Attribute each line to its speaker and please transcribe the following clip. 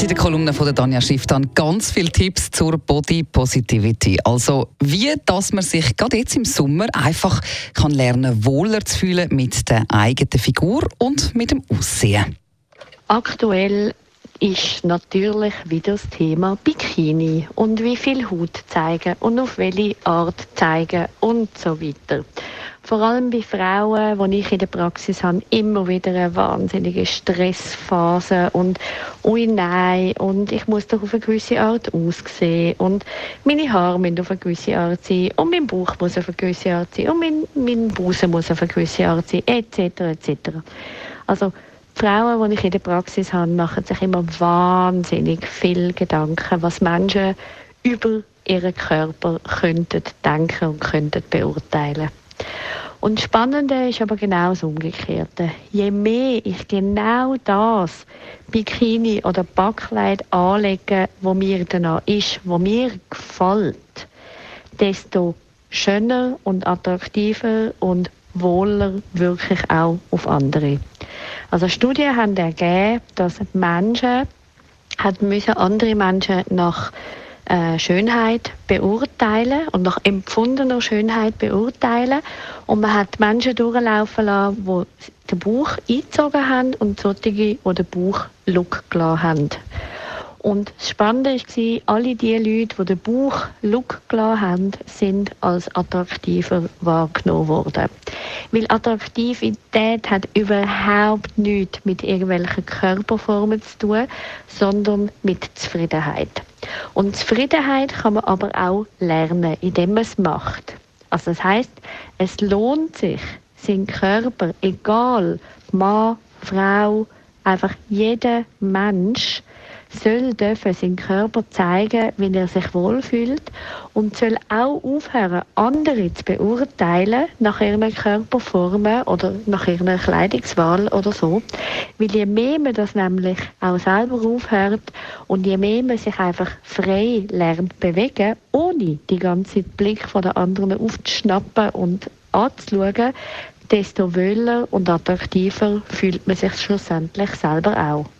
Speaker 1: es in der Kolumne von der Danja Schifftan ganz viele Tipps zur Body Positivity. Also wie, dass man sich gerade jetzt im Sommer einfach kann lernen, wohler zu fühlen mit der eigenen Figur und mit dem Aussehen.
Speaker 2: Aktuell ist natürlich wieder das Thema Bikini und wie viel Haut zeigen und auf welche Art zeigen und so weiter vor allem bei Frauen, die ich in der Praxis habe, immer wieder eine wahnsinnige Stressphase und ui nein und ich muss doch auf eine gewisse Art aussehen und meine Haare müssen auf eine gewisse Art sein und mein Bauch muss auf eine gewisse Art sein und mein, mein Busen muss auf eine gewisse Art sein, etc. etc. Also Frauen, die ich in der Praxis habe, machen sich immer wahnsinnig viel Gedanken, was Menschen über ihren Körper könnten denken und könnten beurteilen. Und das Spannende ist aber genau das Umgekehrte. Je mehr ich genau das Bikini oder Backkleid anlege, wo mir danach ist, wo mir gefällt, desto schöner und attraktiver und wohler wirklich auch auf andere. Also Studien haben ergeben, dass Menschen hat müssen andere Menschen nach Schönheit beurteilen und nach empfundener Schönheit beurteilen. Und man hat Menschen durchlaufen lassen, die den Bauch eingezogen haben und solche, die den Bauch-Look gelassen haben. Und das Spannende war, alle die Leute, die den Bauch Look gelassen haben, sind als attraktiver wahrgenommen worden. Weil Attraktivität hat überhaupt nichts mit irgendwelchen Körperformen zu tun, sondern mit Zufriedenheit. Und Zufriedenheit kann man aber auch lernen, indem man es macht. Also das heißt, es lohnt sich, seinen Körper, egal Mann, Frau, einfach jeder Mensch, soll dürfen seinen Körper zeigen, wie er sich wohlfühlt und soll auch aufhören, andere zu beurteilen nach ihren Körperformen oder nach ihrer Kleidungswahl oder so. Weil je mehr man das nämlich auch selber aufhört und je mehr man sich einfach frei lernt bewegen, ohne die ganze Blick von der anderen aufzuschnappen und anzuschauen, desto wöhler und attraktiver fühlt man sich schlussendlich selber auch.